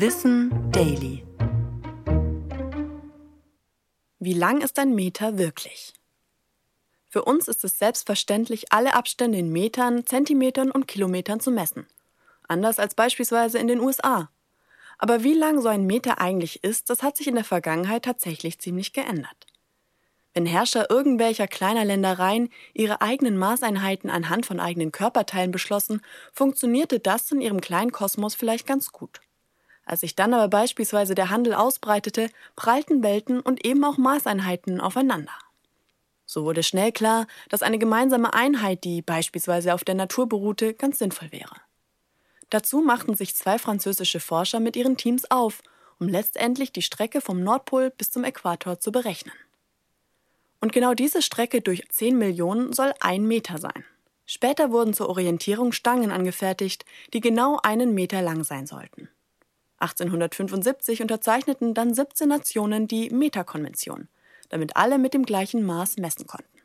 Wissen Daily. Wie lang ist ein Meter wirklich? Für uns ist es selbstverständlich, alle Abstände in Metern, Zentimetern und Kilometern zu messen. Anders als beispielsweise in den USA. Aber wie lang so ein Meter eigentlich ist, das hat sich in der Vergangenheit tatsächlich ziemlich geändert. Wenn Herrscher irgendwelcher kleiner Ländereien ihre eigenen Maßeinheiten anhand von eigenen Körperteilen beschlossen, funktionierte das in ihrem kleinen Kosmos vielleicht ganz gut. Als sich dann aber beispielsweise der Handel ausbreitete, prallten Welten und eben auch Maßeinheiten aufeinander. So wurde schnell klar, dass eine gemeinsame Einheit, die beispielsweise auf der Natur beruhte, ganz sinnvoll wäre. Dazu machten sich zwei französische Forscher mit ihren Teams auf, um letztendlich die Strecke vom Nordpol bis zum Äquator zu berechnen. Und genau diese Strecke durch 10 Millionen soll ein Meter sein. Später wurden zur Orientierung Stangen angefertigt, die genau einen Meter lang sein sollten. 1875 unterzeichneten dann 17 Nationen die Meterkonvention, damit alle mit dem gleichen Maß messen konnten.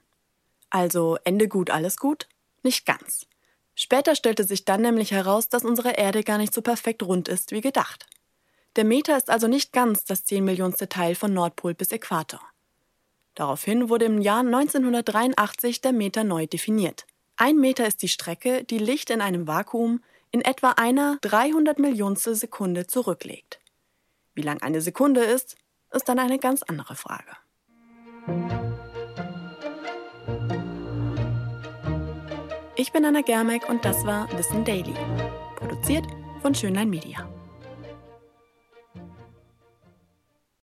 Also Ende gut, alles gut? Nicht ganz. Später stellte sich dann nämlich heraus, dass unsere Erde gar nicht so perfekt rund ist wie gedacht. Der Meter ist also nicht ganz das 10 Millionste Teil von Nordpol bis Äquator. Daraufhin wurde im Jahr 1983 der Meter neu definiert. Ein Meter ist die Strecke, die Licht in einem Vakuum in etwa einer 300 Millionstel Sekunde zurücklegt. Wie lang eine Sekunde ist, ist dann eine ganz andere Frage. Ich bin Anna Germeck und das war Wissen Daily, produziert von Schönlein Media.